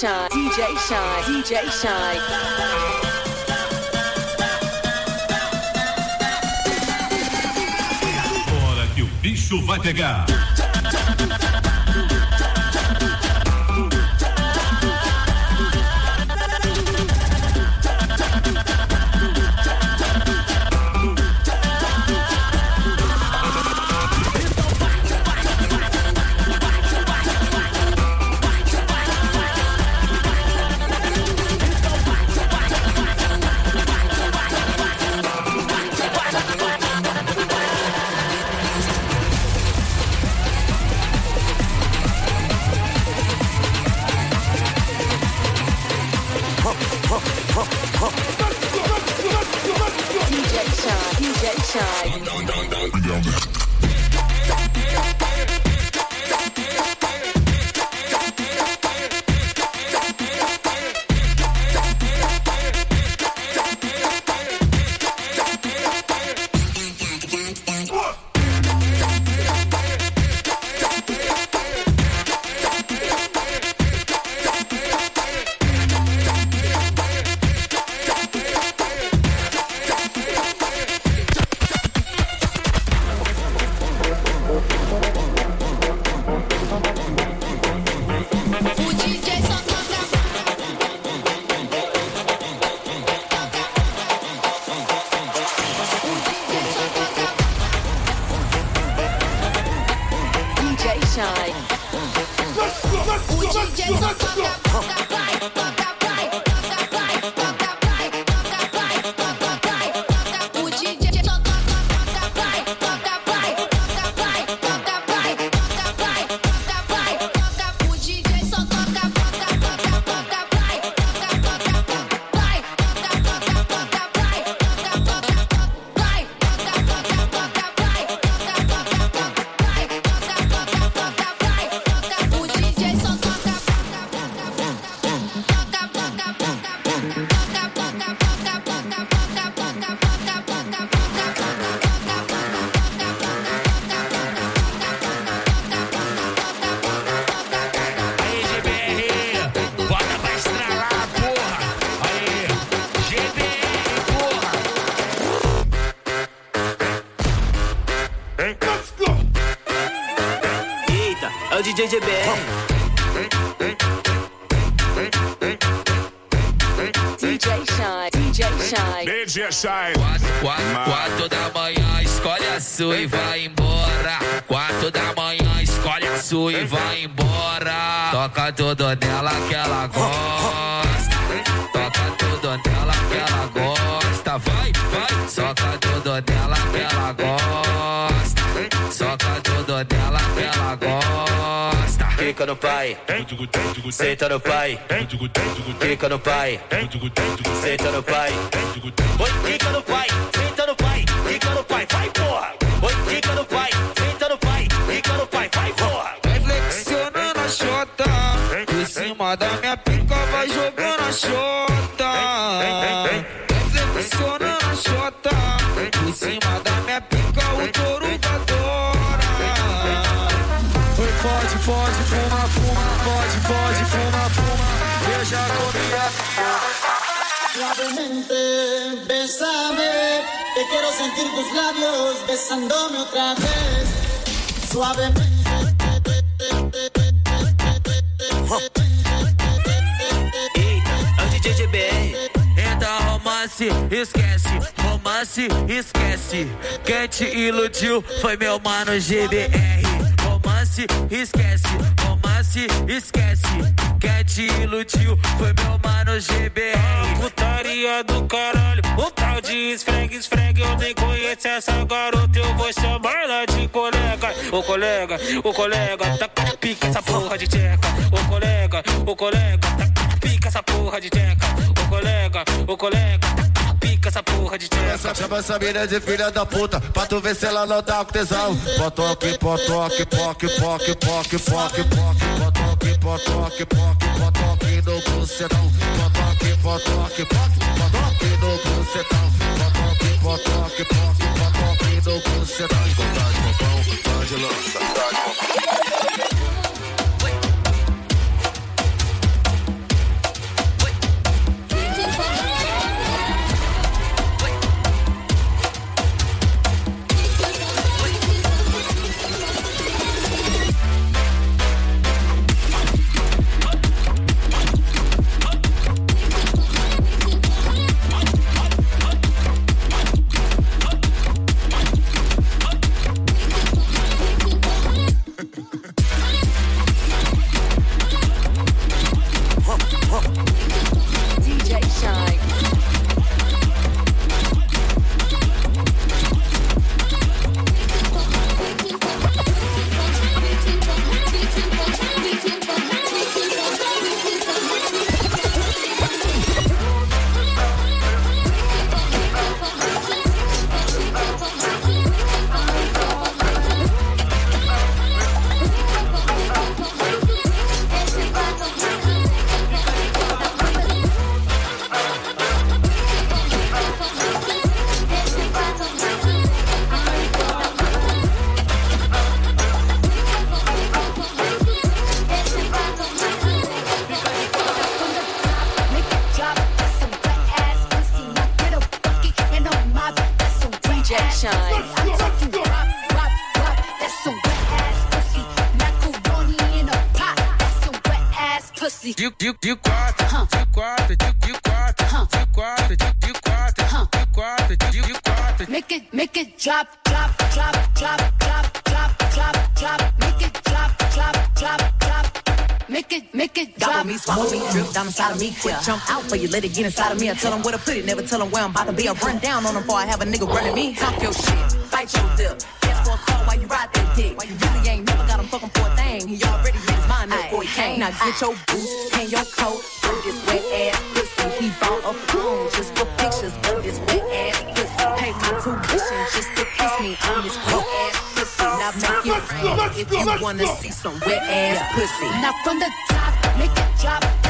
Shine. DJ Shine. DJ Shine. Hora que o bicho vai pegar. gentle fucker, up. O DJ GBR. DJ Shine. DJ Shine. DJ Shine. Quatro, quatro da manhã, escolhe a sua e vai embora. Quatro da manhã, escolhe a sua e vai embora. Toca tudo nela que ela gosta. Toca tudo nela Fica no pai, senta no pai. Fica no pai, senta no pai. Oi, fica no pai, senta no pai. Fica no pai, vai porra. Oi, fica no pai, senta no pai. Fica no pai, vai porra. Vai flexionando a chota Por cima da minha pica vai jogando a chota Vai flexionando a chota Por cima da minha pica o touro pode, fuma, fuma. Eu já comi a Suavemente, bésame, que quiero sentir tus labios besándome otra vez. Suavemente. É romance, esquece, romance, esquece. Quem te iludiu foi meu mano GBR. Romance, esquece, romance, esquece. Quem te iludiu foi meu mano GBR. Putaria do caralho, o tal de esfregue, esfregue. Eu nem conheço essa garota, eu vou chamar ela de colega. Ô colega, ô colega, tá com pica essa porra de tcheca. Ô colega, ô colega, tá com pica essa porra de tcheca. Ô colega, ô colega, tá essa porra de. Essa chama essa mina de filha da puta Pra tu ver se ela não tá com tesão. Potoque, potoque, poque, poque, poque, poque, poque Potoque, potoque, poque, potoque no bucetão. Potoque, potoque, poque, potoque no bucetão. Potoque, potoque, poque, potoque no bucetão. Vontade, popão, vontade, lança Vontade, popão De, de, de quatro, de quatro, de, de quatro, de quatro, de, de quatro, de quatro, de, de quatro. Make it, make it drop, drop, drop, drop, drop, drop, drop, drop. Make it drop, drop, drop, drop. Make it, make it drop. Gobble me, swallow me, drip down inside of me. Quick jump out for you, let it get inside of me. I tell them where to put it, never tell them where I'm about to be. I run down on them before I have a nigga running me. Talk your shit, bite your lip. Ask for a call while you ride that dick. You really ain't never got him fucking for a thing. He already made his mind up before he came. Now get your boots and your coat for this wet ass pussy. He bought a phone just for pictures of this wet ass pussy. Pay my tuition just to kiss me on this wet ass pussy. Now make it rain if you wanna see some wet ass pussy. Now from the top, make it drop.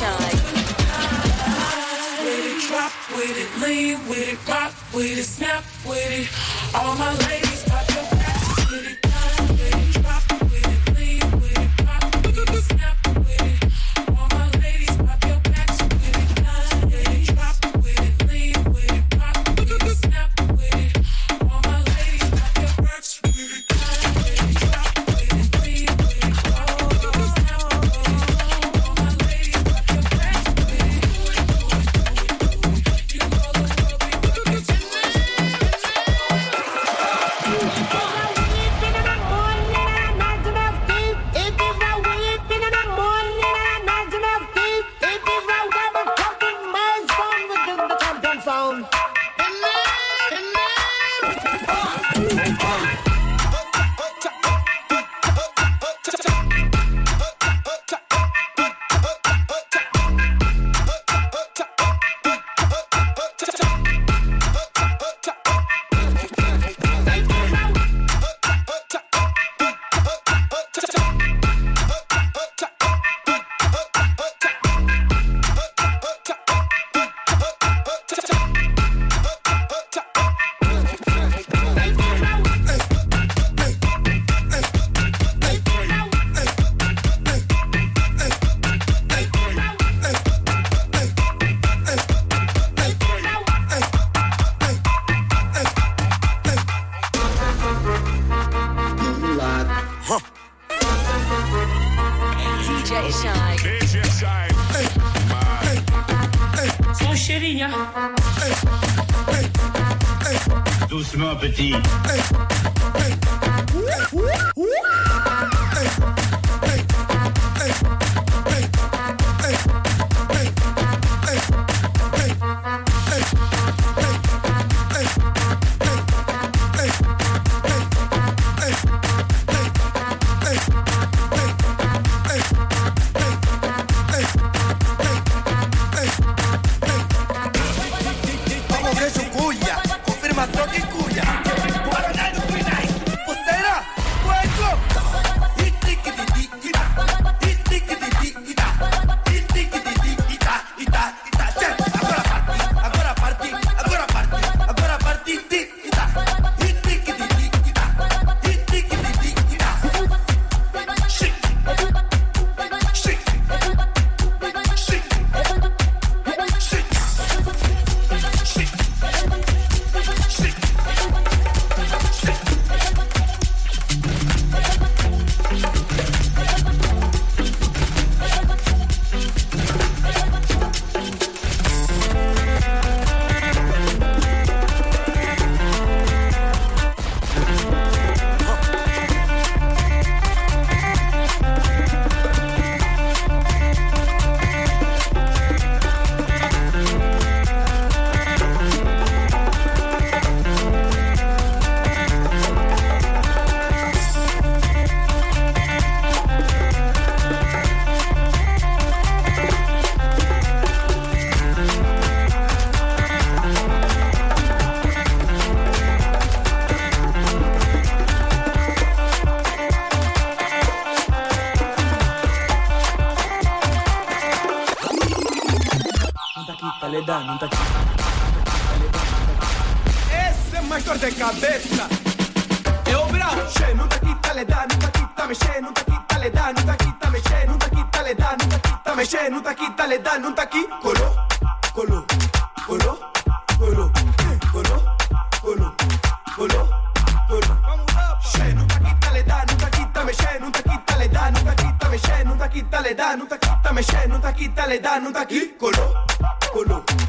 With it, drop with it, lean with it, rock with it, snap with it. All my ladies pop levanta, Ese es Michael de cabeza. Eu brau, che, nunca quita le da, nunca quita me che, nunca quita le da, nunca quita me che, nunca quita le da, nunca quita me che, nunca quita le da, nunca qui, colo, colo, colo, colo, colo, colo, colo, colo. Che, ta quita le da, nunca quita me che, nunca quita le da, nunca quita me che, nunca quita le da, nunca quita me che, nunca quita le da, nunca ta colo, colo. colo.